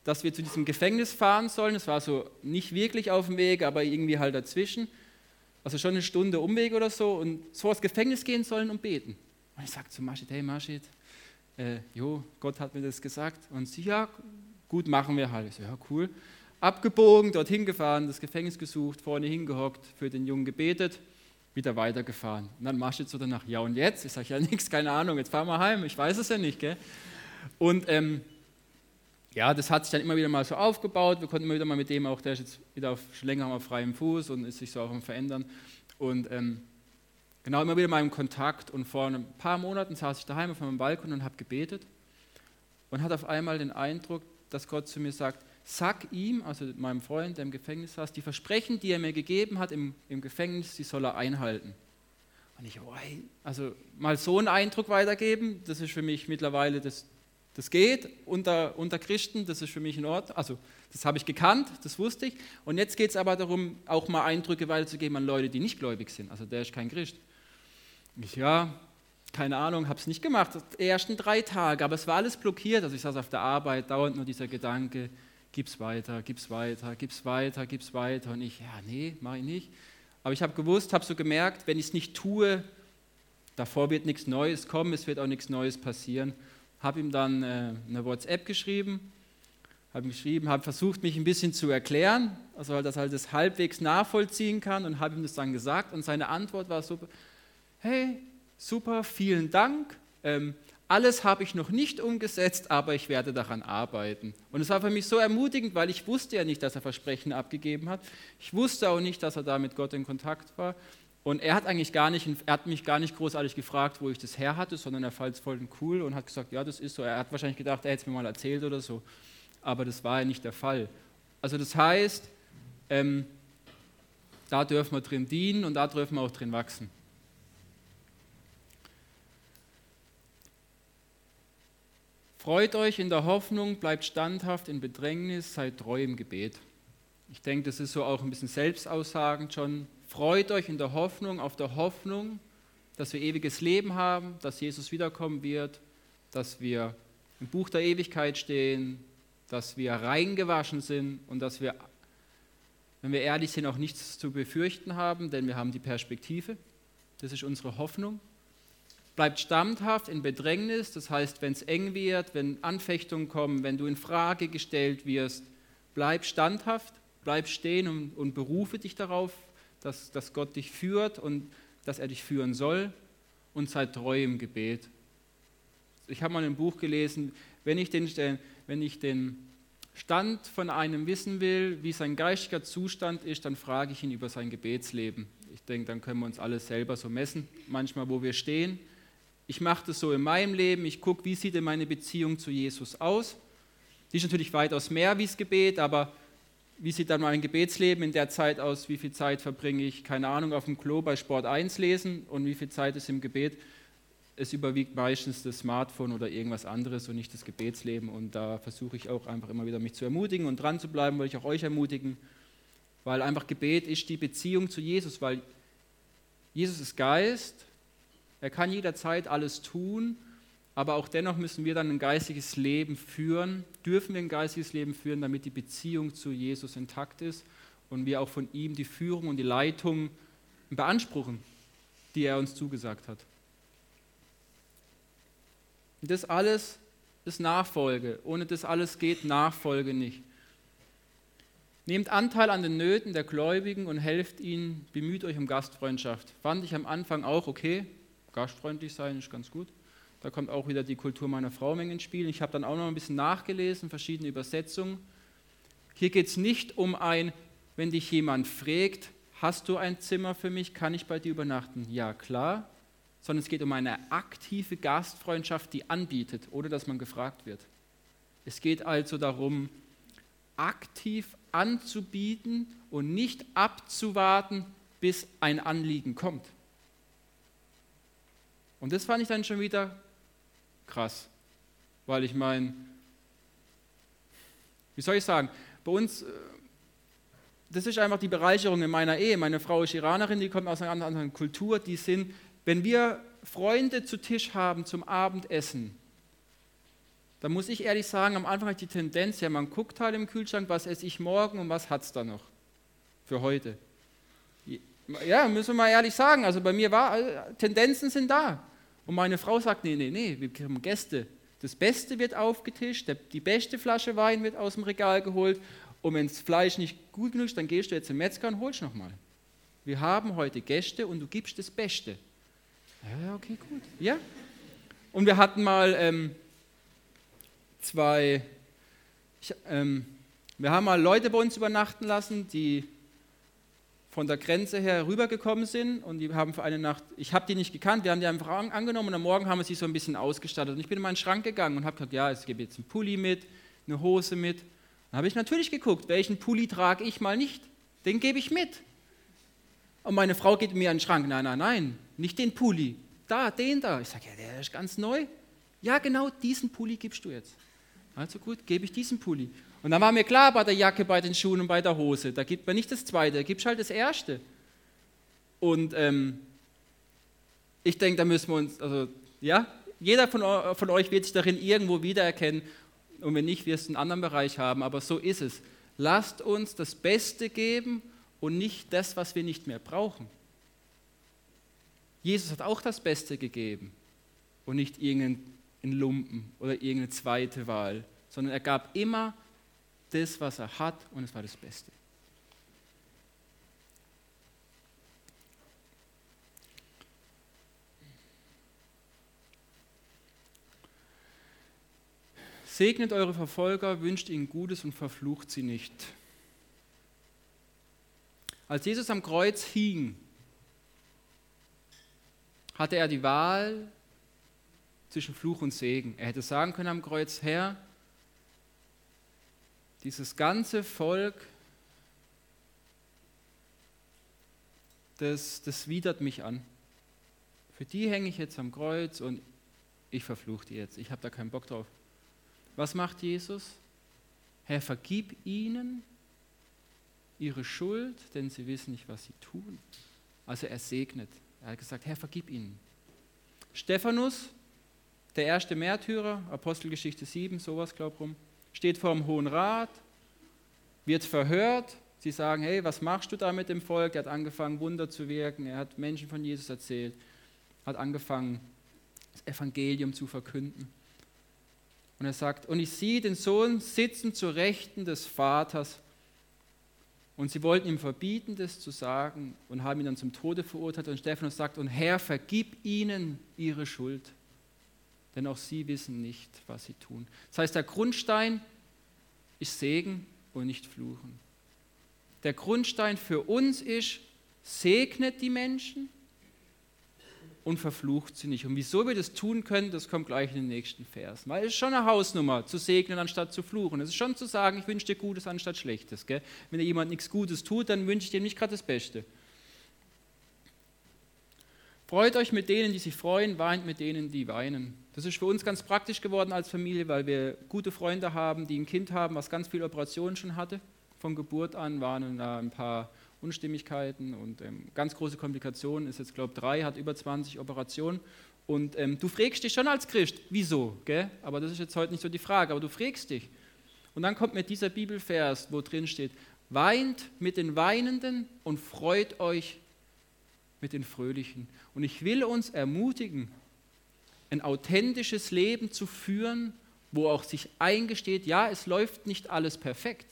dass wir zu diesem Gefängnis fahren sollen. Es war so nicht wirklich auf dem Weg, aber irgendwie halt dazwischen. Also schon eine Stunde Umweg oder so und so ins Gefängnis gehen sollen und beten. Und ich sagte zu Maschid, hey Maschid, äh, jo, Gott hat mir das gesagt. Und sie, ja, gut, machen wir halt. Ich so, ja, cool abgebogen, dorthin gefahren, das Gefängnis gesucht, vorne hingehockt, für den Jungen gebetet, wieder weitergefahren. Und dann machst du so danach, ja und jetzt? Ich sage, ja nichts, keine Ahnung, jetzt fahren wir heim, ich weiß es ja nicht. Gell? Und ähm, ja, das hat sich dann immer wieder mal so aufgebaut, wir konnten immer wieder mal mit dem auch, der ist jetzt wieder auf, schon länger auf freiem Fuß und ist sich so auch am Verändern. Und ähm, genau, immer wieder mal im Kontakt und vor ein paar Monaten saß ich daheim auf meinem Balkon und habe gebetet und hatte auf einmal den Eindruck, dass Gott zu mir sagt, sag ihm, also meinem Freund, der im Gefängnis saß, die Versprechen, die er mir gegeben hat im, im Gefängnis, die soll er einhalten. Und ich, oh, also mal so einen Eindruck weitergeben, das ist für mich mittlerweile, das, das geht unter, unter Christen, das ist für mich in Ordnung. Also das habe ich gekannt, das wusste ich. Und jetzt geht es aber darum, auch mal Eindrücke weiterzugeben an Leute, die nicht gläubig sind. Also der ist kein Christ. Ich, ja, keine Ahnung, habe es nicht gemacht, die ersten drei Tage, aber es war alles blockiert. Also ich saß auf der Arbeit, dauernd nur dieser Gedanke, gib's weiter, gib's weiter, gib's weiter, gib's weiter. Und ich, ja, nee, mache ich nicht. Aber ich habe gewusst, habe so gemerkt, wenn ich es nicht tue, davor wird nichts Neues kommen, es wird auch nichts Neues passieren. Habe ihm dann äh, eine WhatsApp geschrieben, habe geschrieben, habe versucht, mich ein bisschen zu erklären, also dass er das halbwegs nachvollziehen kann und habe ihm das dann gesagt. Und seine Antwort war so, hey, super, vielen Dank. Ähm, alles habe ich noch nicht umgesetzt, aber ich werde daran arbeiten. Und es war für mich so ermutigend, weil ich wusste ja nicht, dass er Versprechen abgegeben hat. Ich wusste auch nicht, dass er da mit Gott in Kontakt war. Und er hat eigentlich gar nicht, er hat mich gar nicht großartig gefragt, wo ich das her hatte, sondern er fand es voll cool und hat gesagt, ja, das ist so. Er hat wahrscheinlich gedacht, er hätte es mir mal erzählt oder so. Aber das war ja nicht der Fall. Also das heißt, ähm, da dürfen wir drin dienen und da dürfen wir auch drin wachsen. Freut euch in der Hoffnung, bleibt standhaft in Bedrängnis, seid treu im Gebet. Ich denke, das ist so auch ein bisschen selbstaussagend schon. Freut euch in der Hoffnung, auf der Hoffnung, dass wir ewiges Leben haben, dass Jesus wiederkommen wird, dass wir im Buch der Ewigkeit stehen, dass wir reingewaschen sind und dass wir, wenn wir ehrlich sind, auch nichts zu befürchten haben, denn wir haben die Perspektive. Das ist unsere Hoffnung. Bleibt standhaft in Bedrängnis, das heißt, wenn es eng wird, wenn Anfechtungen kommen, wenn du in Frage gestellt wirst, bleib standhaft, bleib stehen und, und berufe dich darauf, dass, dass Gott dich führt und dass er dich führen soll und sei treu im Gebet. Ich habe mal ein Buch gelesen, wenn ich den, wenn ich den Stand von einem wissen will, wie sein geistiger Zustand ist, dann frage ich ihn über sein Gebetsleben. Ich denke, dann können wir uns alle selber so messen, manchmal wo wir stehen ich mache das so in meinem Leben, ich gucke, wie sieht denn meine Beziehung zu Jesus aus. Die ist natürlich weitaus mehr wie das Gebet, aber wie sieht dann mein Gebetsleben in der Zeit aus? Wie viel Zeit verbringe ich, keine Ahnung, auf dem Klo bei Sport 1 lesen und wie viel Zeit ist im Gebet? Es überwiegt meistens das Smartphone oder irgendwas anderes und nicht das Gebetsleben. Und da versuche ich auch einfach immer wieder mich zu ermutigen und dran zu bleiben, weil ich auch euch ermutigen, weil einfach Gebet ist die Beziehung zu Jesus, weil Jesus ist Geist er kann jederzeit alles tun, aber auch dennoch müssen wir dann ein geistiges Leben führen, dürfen wir ein geistiges Leben führen, damit die Beziehung zu Jesus intakt ist und wir auch von ihm die Führung und die Leitung beanspruchen, die er uns zugesagt hat. Und das alles ist Nachfolge. Ohne das alles geht Nachfolge nicht. Nehmt Anteil an den Nöten der Gläubigen und helft ihnen, bemüht euch um Gastfreundschaft. Fand ich am Anfang auch okay, gastfreundlich sein ist ganz gut. Da kommt auch wieder die Kultur meiner Frau ins Spiel. Ich habe dann auch noch ein bisschen nachgelesen, verschiedene Übersetzungen. Hier geht es nicht um ein, wenn dich jemand fragt, hast du ein Zimmer für mich, kann ich bei dir übernachten? Ja, klar. Sondern es geht um eine aktive Gastfreundschaft, die anbietet, ohne dass man gefragt wird. Es geht also darum, aktiv anzubieten und nicht abzuwarten, bis ein Anliegen kommt. Und das fand ich dann schon wieder krass, weil ich meine, wie soll ich sagen, bei uns, äh, das ist einfach die Bereicherung in meiner Ehe. Meine Frau ist Iranerin, die kommt aus einer anderen Kultur, die sind, wenn wir Freunde zu Tisch haben zum Abendessen, da muss ich ehrlich sagen, am Anfang hat die Tendenz, ja, man guckt halt im Kühlschrank, was esse ich morgen und was hat es da noch für heute. Ja, müssen wir mal ehrlich sagen, also bei mir war, Tendenzen sind da. Und meine Frau sagt, nee, nee, nee, wir haben Gäste. Das Beste wird aufgetischt, die beste Flasche Wein wird aus dem Regal geholt und wenn das Fleisch nicht gut genug ist, dann gehst du jetzt zum Metzger und holst nochmal. Wir haben heute Gäste und du gibst das Beste. Ja, okay, gut. Ja. Und wir hatten mal ähm, zwei, ich, ähm, wir haben mal Leute bei uns übernachten lassen, die von der Grenze her rübergekommen sind und die haben für eine Nacht, ich habe die nicht gekannt, wir haben die einfach angenommen und am Morgen haben wir sie so ein bisschen ausgestattet. Und ich bin in meinen Schrank gegangen und habe gesagt, ja, es gibt jetzt einen Pulli mit, eine Hose mit. Dann habe ich natürlich geguckt, welchen Pulli trage ich mal nicht. Den gebe ich mit. Und meine Frau geht mir an den Schrank, nein, nein, nein, nicht den Pulli, da, den da. Ich sage, ja, der ist ganz neu. Ja, genau, diesen Pulli gibst du jetzt. Also gut, gebe ich diesen Pulli. Und dann war mir klar bei der Jacke, bei den Schuhen und bei der Hose, da gibt man nicht das Zweite, da gibt es halt das Erste. Und ähm, ich denke, da müssen wir uns, also ja, jeder von, von euch wird sich darin irgendwo wiedererkennen. Und wenn nicht, wirst du einen anderen Bereich haben. Aber so ist es. Lasst uns das Beste geben und nicht das, was wir nicht mehr brauchen. Jesus hat auch das Beste gegeben und nicht irgendeinen Lumpen oder irgendeine zweite Wahl, sondern er gab immer das, was er hat, und es war das Beste. Segnet eure Verfolger, wünscht ihnen Gutes und verflucht sie nicht. Als Jesus am Kreuz hing, hatte er die Wahl zwischen Fluch und Segen. Er hätte sagen können am Kreuz, Herr, dieses ganze Volk, das, das widert mich an. Für die hänge ich jetzt am Kreuz und ich verfluche die jetzt. Ich habe da keinen Bock drauf. Was macht Jesus? Herr, vergib ihnen ihre Schuld, denn sie wissen nicht, was sie tun. Also er segnet. Er hat gesagt, Herr, vergib ihnen. Stephanus, der erste Märtyrer, Apostelgeschichte 7, sowas, glaub rum, steht vor dem Hohen Rat, wird verhört. Sie sagen, hey, was machst du da mit dem Volk? Er hat angefangen, Wunder zu wirken. Er hat Menschen von Jesus erzählt. Hat angefangen, das Evangelium zu verkünden. Und er sagt, und ich sehe den Sohn sitzen zu Rechten des Vaters. Und sie wollten ihm verbieten, das zu sagen und haben ihn dann zum Tode verurteilt. Und Stephanus sagt, und Herr, vergib ihnen ihre Schuld denn auch sie wissen nicht, was sie tun. Das heißt, der Grundstein ist Segen und nicht Fluchen. Der Grundstein für uns ist, segnet die Menschen und verflucht sie nicht. Und wieso wir das tun können, das kommt gleich in den nächsten Vers. Weil es ist schon eine Hausnummer, zu segnen anstatt zu fluchen. Es ist schon zu sagen, ich wünsche dir Gutes anstatt Schlechtes. Gell? Wenn dir jemand nichts Gutes tut, dann wünsche ich dir nicht gerade das Beste. Freut euch mit denen, die sich freuen, weint mit denen, die weinen. Das ist für uns ganz praktisch geworden als Familie, weil wir gute Freunde haben, die ein Kind haben, was ganz viele Operationen schon hatte. Von Geburt an waren da ein paar Unstimmigkeiten und ähm, ganz große Komplikationen. Ist jetzt, glaube ich, drei, hat über 20 Operationen. Und ähm, du fragst dich schon als Christ, wieso? Gell? Aber das ist jetzt heute nicht so die Frage, aber du fragst dich. Und dann kommt mir dieser Bibelvers, wo drin steht, weint mit den Weinenden und freut euch mit den Fröhlichen. Und ich will uns ermutigen, ein authentisches Leben zu führen, wo auch sich eingesteht, ja, es läuft nicht alles perfekt,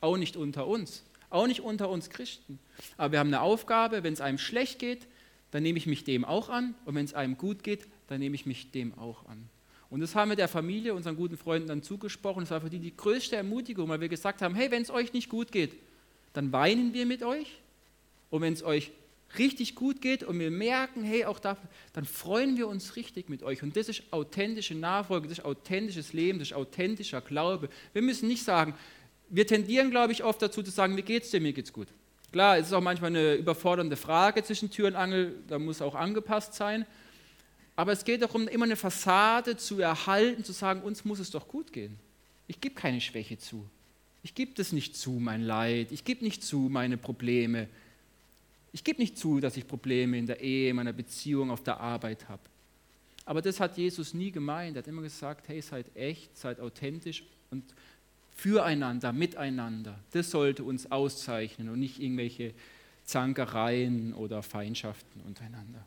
auch nicht unter uns, auch nicht unter uns Christen. Aber wir haben eine Aufgabe, wenn es einem schlecht geht, dann nehme ich mich dem auch an und wenn es einem gut geht, dann nehme ich mich dem auch an. Und das haben wir der Familie, unseren guten Freunden dann zugesprochen. Das war für die die größte Ermutigung, weil wir gesagt haben, hey, wenn es euch nicht gut geht, dann weinen wir mit euch. Und wenn es euch richtig gut geht und wir merken, hey, auch da, dann freuen wir uns richtig mit euch. Und das ist authentische Nachfolge, das ist authentisches Leben, das ist authentischer Glaube. Wir müssen nicht sagen, wir tendieren, glaube ich, oft dazu zu sagen, wie geht's dir, mir geht's gut. Klar, es ist auch manchmal eine überfordernde Frage zwischen Tür und Angel, da muss auch angepasst sein. Aber es geht darum, immer eine Fassade zu erhalten, zu sagen, uns muss es doch gut gehen. Ich gebe keine Schwäche zu. Ich gebe das nicht zu, mein Leid. Ich gebe nicht zu, meine Probleme. Ich gebe nicht zu, dass ich Probleme in der Ehe, in meiner Beziehung, auf der Arbeit habe. Aber das hat Jesus nie gemeint. Er hat immer gesagt, hey, seid echt, seid authentisch und füreinander, miteinander. Das sollte uns auszeichnen und nicht irgendwelche Zankereien oder Feindschaften untereinander.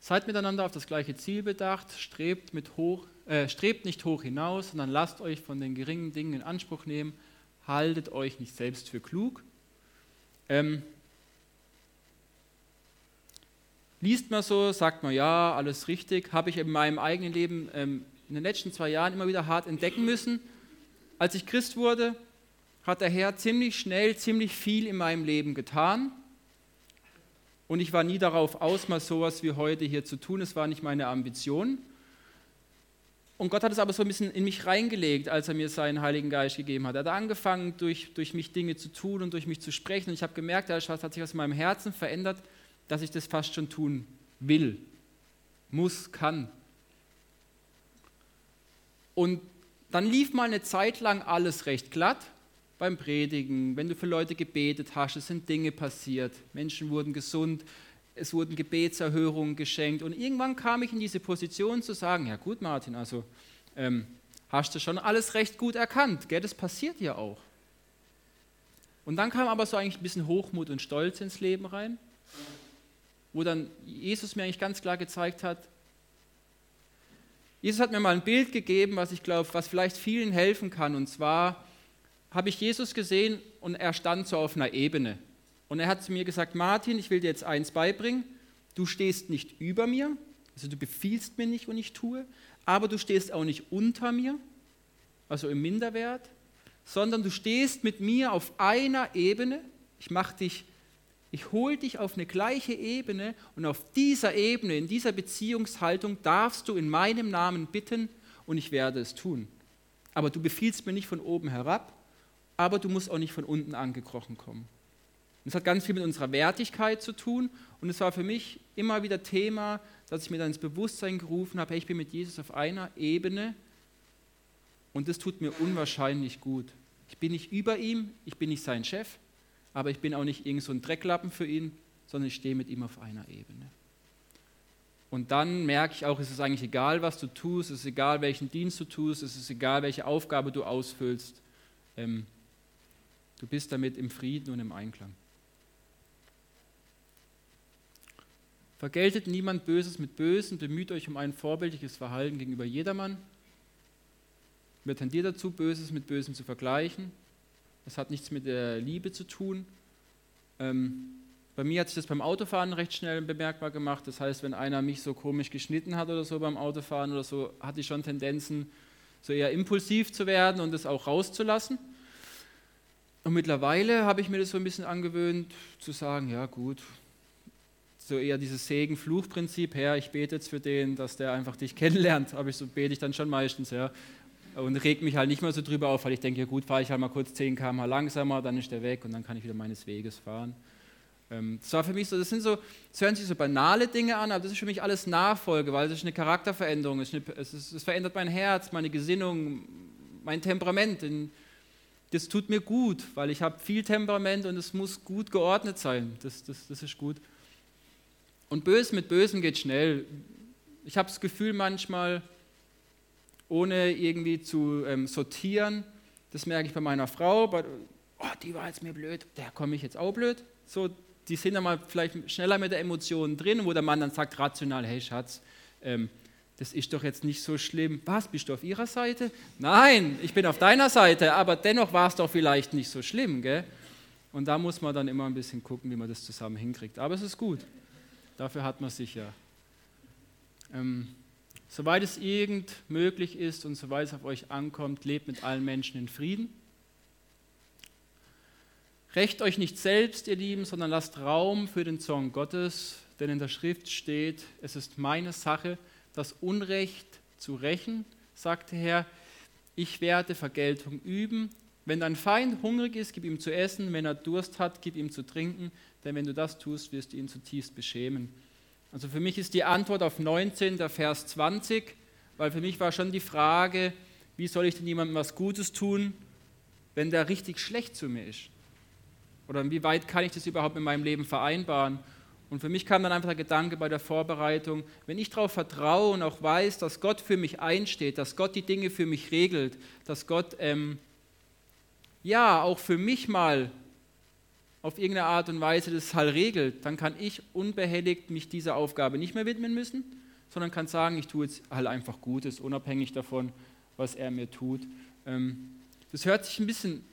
Seid miteinander auf das gleiche Ziel bedacht, strebt, hoch, äh, strebt nicht hoch hinaus, sondern lasst euch von den geringen Dingen in Anspruch nehmen, haltet euch nicht selbst für klug. Ähm, liest man so, sagt man ja, alles richtig, habe ich in meinem eigenen Leben ähm, in den letzten zwei Jahren immer wieder hart entdecken müssen. Als ich Christ wurde, hat der Herr ziemlich schnell, ziemlich viel in meinem Leben getan. Und ich war nie darauf aus, mal sowas wie heute hier zu tun. Es war nicht meine Ambition. Und Gott hat es aber so ein bisschen in mich reingelegt, als er mir seinen Heiligen Geist gegeben hat. Er hat angefangen, durch, durch mich Dinge zu tun und durch mich zu sprechen. Und ich habe gemerkt, da hat sich in meinem Herzen verändert, dass ich das fast schon tun will, muss, kann. Und dann lief mal eine Zeit lang alles recht glatt beim Predigen, wenn du für Leute gebetet hast, es sind Dinge passiert, Menschen wurden gesund, es wurden Gebetserhörungen geschenkt und irgendwann kam ich in diese Position zu sagen, ja gut Martin, also ähm, hast du schon alles recht gut erkannt, gell, das passiert ja auch. Und dann kam aber so eigentlich ein bisschen Hochmut und Stolz ins Leben rein, wo dann Jesus mir eigentlich ganz klar gezeigt hat, Jesus hat mir mal ein Bild gegeben, was ich glaube, was vielleicht vielen helfen kann, und zwar habe ich Jesus gesehen und er stand so auf einer Ebene. Und er hat zu mir gesagt, Martin, ich will dir jetzt eins beibringen. Du stehst nicht über mir, also du befiehlst mir nicht und ich tue, aber du stehst auch nicht unter mir, also im Minderwert, sondern du stehst mit mir auf einer Ebene. Ich mache dich, ich hole dich auf eine gleiche Ebene und auf dieser Ebene, in dieser Beziehungshaltung darfst du in meinem Namen bitten und ich werde es tun. Aber du befiehlst mir nicht von oben herab, aber du musst auch nicht von unten angekrochen kommen. Das hat ganz viel mit unserer Wertigkeit zu tun und es war für mich immer wieder Thema, dass ich mir dann ins Bewusstsein gerufen habe, hey, ich bin mit Jesus auf einer Ebene und das tut mir unwahrscheinlich gut. Ich bin nicht über ihm, ich bin nicht sein Chef, aber ich bin auch nicht irgend so ein Drecklappen für ihn, sondern ich stehe mit ihm auf einer Ebene. Und dann merke ich auch, es ist eigentlich egal, was du tust, es ist egal, welchen Dienst du tust, es ist egal, welche Aufgabe du ausfüllst. Ähm, Du bist damit im Frieden und im Einklang. Vergeltet niemand Böses mit Bösen, bemüht euch um ein vorbildliches Verhalten gegenüber jedermann. Wer tendiert dazu, Böses mit Bösem zu vergleichen? Das hat nichts mit der Liebe zu tun. Ähm, bei mir hat sich das beim Autofahren recht schnell bemerkbar gemacht. Das heißt, wenn einer mich so komisch geschnitten hat oder so beim Autofahren oder so, hatte ich schon Tendenzen, so eher impulsiv zu werden und das auch rauszulassen. Und mittlerweile habe ich mir das so ein bisschen angewöhnt, zu sagen, ja gut, so eher dieses Segen-Fluch-Prinzip, Herr, ich bete jetzt für den, dass der einfach dich kennenlernt, aber ich so bete ich dann schon meistens, ja. Und reg mich halt nicht mehr so drüber auf, weil ich denke, ja gut, fahre ich halt mal kurz 10 km langsamer, dann ist der weg und dann kann ich wieder meines Weges fahren. Ähm, das war für mich so, das sind so, das hören sich so banale Dinge an, aber das ist für mich alles Nachfolge, weil es ist eine Charakterveränderung, es, ist eine, es, ist, es verändert mein Herz, meine Gesinnung, mein Temperament. Das tut mir gut, weil ich habe viel Temperament und es muss gut geordnet sein. Das, das, das ist gut. Und Böses mit Bösem geht schnell. Ich habe das Gefühl manchmal, ohne irgendwie zu ähm, sortieren, das merke ich bei meiner Frau, bei, oh, die war jetzt mir blöd, der komme ich jetzt auch blöd. So, die sind dann mal vielleicht schneller mit der Emotion drin, wo der Mann dann sagt rational, hey Schatz, ähm, das ist doch jetzt nicht so schlimm. Was, bist du auf ihrer Seite? Nein, ich bin auf deiner Seite, aber dennoch war es doch vielleicht nicht so schlimm. Gell? Und da muss man dann immer ein bisschen gucken, wie man das zusammen hinkriegt. Aber es ist gut. Dafür hat man sich ja. Ähm, soweit es irgend möglich ist und soweit es auf euch ankommt, lebt mit allen Menschen in Frieden. Recht euch nicht selbst, ihr Lieben, sondern lasst Raum für den Zorn Gottes, denn in der Schrift steht, es ist meine Sache, das Unrecht zu rächen, sagte Herr, ich werde Vergeltung üben. Wenn dein Feind hungrig ist, gib ihm zu essen, wenn er Durst hat, gib ihm zu trinken, denn wenn du das tust, wirst du ihn zutiefst beschämen. Also für mich ist die Antwort auf 19, der Vers 20, weil für mich war schon die Frage, wie soll ich denn jemandem was Gutes tun, wenn der richtig schlecht zu mir ist? Oder inwieweit kann ich das überhaupt in meinem Leben vereinbaren? Und für mich kam dann einfach der Gedanke bei der Vorbereitung, wenn ich darauf vertraue und auch weiß, dass Gott für mich einsteht, dass Gott die Dinge für mich regelt, dass Gott ähm, ja auch für mich mal auf irgendeine Art und Weise das halt regelt, dann kann ich unbehelligt mich dieser Aufgabe nicht mehr widmen müssen, sondern kann sagen, ich tue jetzt halt einfach Gutes, unabhängig davon, was er mir tut. Ähm, das hört sich ein bisschen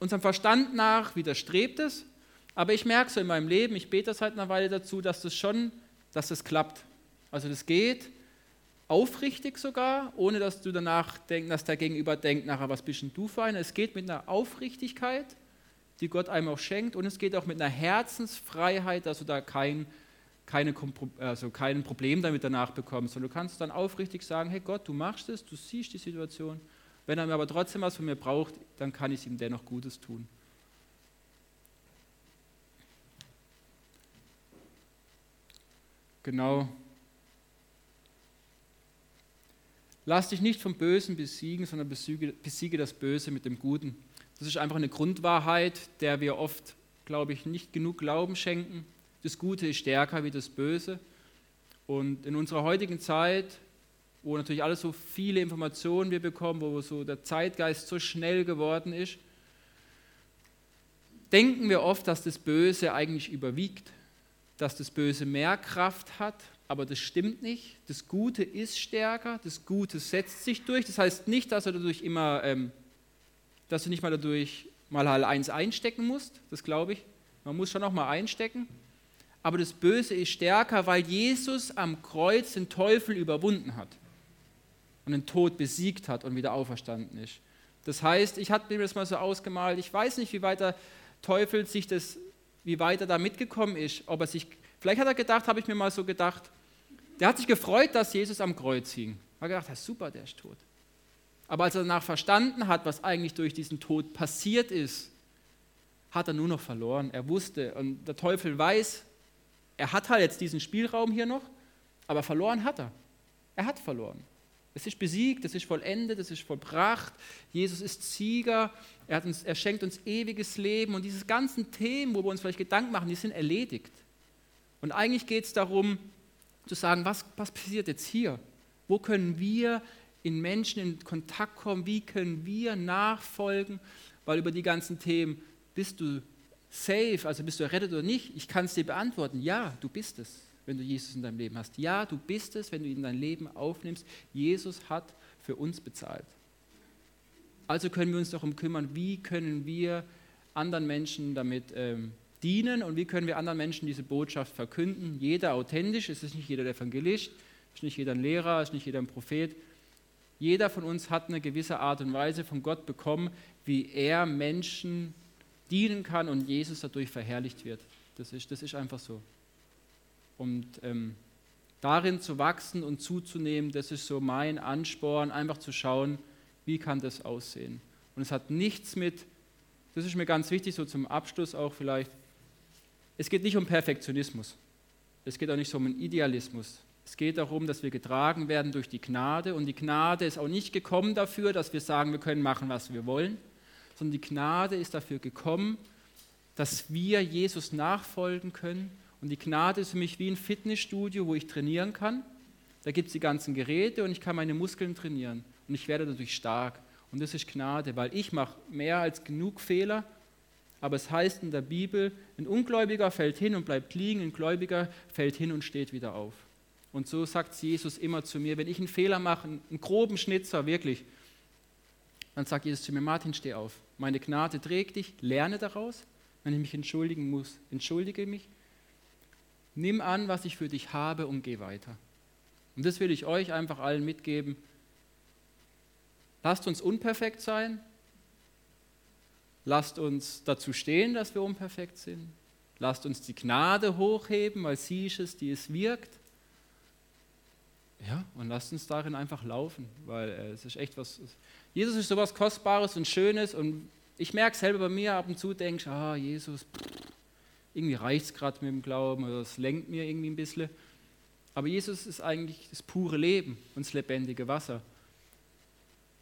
unserem Verstand nach widerstrebt es, aber ich merke so in meinem Leben, ich bete seit einer Weile dazu, dass das schon, dass das klappt. Also das geht aufrichtig sogar, ohne dass du danach denkst, dass der Gegenüber denkt, nachher, was bist denn du für einer? Es geht mit einer Aufrichtigkeit, die Gott einem auch schenkt, und es geht auch mit einer Herzensfreiheit, dass du da kein, keine, also kein Problem damit danach bekommst, sondern du kannst dann aufrichtig sagen, hey Gott, du machst es, du siehst die Situation. Wenn er mir aber trotzdem was von mir braucht, dann kann ich ihm dennoch Gutes tun. Genau. Lass dich nicht vom Bösen besiegen, sondern besiege, besiege das Böse mit dem Guten. Das ist einfach eine Grundwahrheit, der wir oft, glaube ich, nicht genug Glauben schenken. Das Gute ist stärker wie das Böse. Und in unserer heutigen Zeit, wo natürlich alles so viele Informationen wir bekommen, wo so der Zeitgeist so schnell geworden ist, denken wir oft, dass das Böse eigentlich überwiegt dass das Böse mehr Kraft hat, aber das stimmt nicht. Das Gute ist stärker, das Gute setzt sich durch. Das heißt nicht, dass du dadurch immer, ähm, dass du nicht mal dadurch mal eins einstecken musst, das glaube ich. Man muss schon auch mal einstecken. Aber das Böse ist stärker, weil Jesus am Kreuz den Teufel überwunden hat und den Tod besiegt hat und wieder auferstanden ist. Das heißt, ich hatte mir das mal so ausgemalt, ich weiß nicht, wie weit der Teufel sich das wie weit er da mitgekommen ist. Ob er sich, vielleicht hat er gedacht, habe ich mir mal so gedacht, der hat sich gefreut, dass Jesus am Kreuz hing. Er hat gedacht, ja, super, der ist tot. Aber als er danach verstanden hat, was eigentlich durch diesen Tod passiert ist, hat er nur noch verloren. Er wusste und der Teufel weiß, er hat halt jetzt diesen Spielraum hier noch, aber verloren hat er. Er hat verloren. Es ist besiegt, es ist vollendet, es ist vollbracht. Jesus ist Sieger, er, uns, er, schenkt uns ewiges Leben und diese ganzen Themen, wo wir uns vielleicht Gedanken machen, die sind erledigt. Und eigentlich geht es darum, zu sagen, was, was passiert jetzt hier? Wo können wir in Menschen in Kontakt kommen? Wie können wir nachfolgen? Weil über die ganzen Themen, bist du safe, also bist du errettet oder nicht? Ich kann es dir beantworten, ja, du bist es wenn du Jesus in deinem Leben hast. Ja, du bist es, wenn du ihn in dein Leben aufnimmst. Jesus hat für uns bezahlt. Also können wir uns darum kümmern, wie können wir anderen Menschen damit ähm, dienen und wie können wir anderen Menschen diese Botschaft verkünden. Jeder authentisch, es ist nicht jeder der Evangelist, es ist nicht jeder ein Lehrer, es ist nicht jeder ein Prophet. Jeder von uns hat eine gewisse Art und Weise von Gott bekommen, wie er Menschen dienen kann und Jesus dadurch verherrlicht wird. Das ist, das ist einfach so. Und ähm, darin zu wachsen und zuzunehmen, das ist so mein Ansporn, einfach zu schauen, wie kann das aussehen. Und es hat nichts mit, das ist mir ganz wichtig, so zum Abschluss auch vielleicht, es geht nicht um Perfektionismus. Es geht auch nicht so um einen Idealismus. Es geht darum, dass wir getragen werden durch die Gnade. Und die Gnade ist auch nicht gekommen dafür, dass wir sagen, wir können machen, was wir wollen, sondern die Gnade ist dafür gekommen, dass wir Jesus nachfolgen können und die Gnade ist für mich wie ein Fitnessstudio, wo ich trainieren kann. Da gibt es die ganzen Geräte und ich kann meine Muskeln trainieren. Und ich werde dadurch stark. Und das ist Gnade, weil ich mache mehr als genug Fehler. Aber es heißt in der Bibel, ein Ungläubiger fällt hin und bleibt liegen, ein Gläubiger fällt hin und steht wieder auf. Und so sagt Jesus immer zu mir, wenn ich einen Fehler mache, einen groben Schnitzer, wirklich, dann sagt Jesus zu mir, Martin, steh auf. Meine Gnade trägt dich, lerne daraus. Wenn ich mich entschuldigen muss, entschuldige mich. Nimm an, was ich für dich habe und geh weiter. Und das will ich euch einfach allen mitgeben. Lasst uns unperfekt sein. Lasst uns dazu stehen, dass wir unperfekt sind. Lasst uns die Gnade hochheben, weil sie ist es, die es wirkt. Ja, und lasst uns darin einfach laufen, weil äh, es ist echt was. Jesus ist sowas Kostbares und Schönes und ich merke selber bei mir ab und zu, denke ich, ah, Jesus, irgendwie reicht es gerade mit dem Glauben oder es lenkt mir irgendwie ein bisschen. Aber Jesus ist eigentlich das pure Leben und das lebendige Wasser.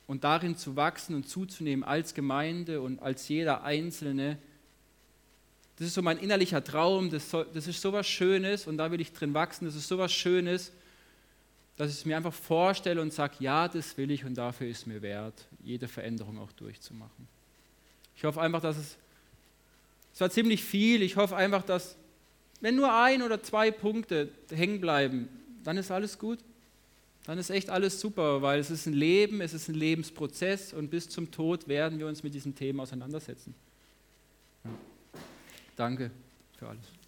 Und darin zu wachsen und zuzunehmen als Gemeinde und als jeder Einzelne, das ist so mein innerlicher Traum, das, soll, das ist so was Schönes und da will ich drin wachsen, das ist so was Schönes, dass ich es mir einfach vorstelle und sage, ja, das will ich und dafür ist mir wert, jede Veränderung auch durchzumachen. Ich hoffe einfach, dass es, es war ziemlich viel, ich hoffe einfach, dass, wenn nur ein oder zwei Punkte hängen bleiben, dann ist alles gut. Dann ist echt alles super, weil es ist ein Leben, es ist ein Lebensprozess und bis zum Tod werden wir uns mit diesem Thema auseinandersetzen. Danke für alles.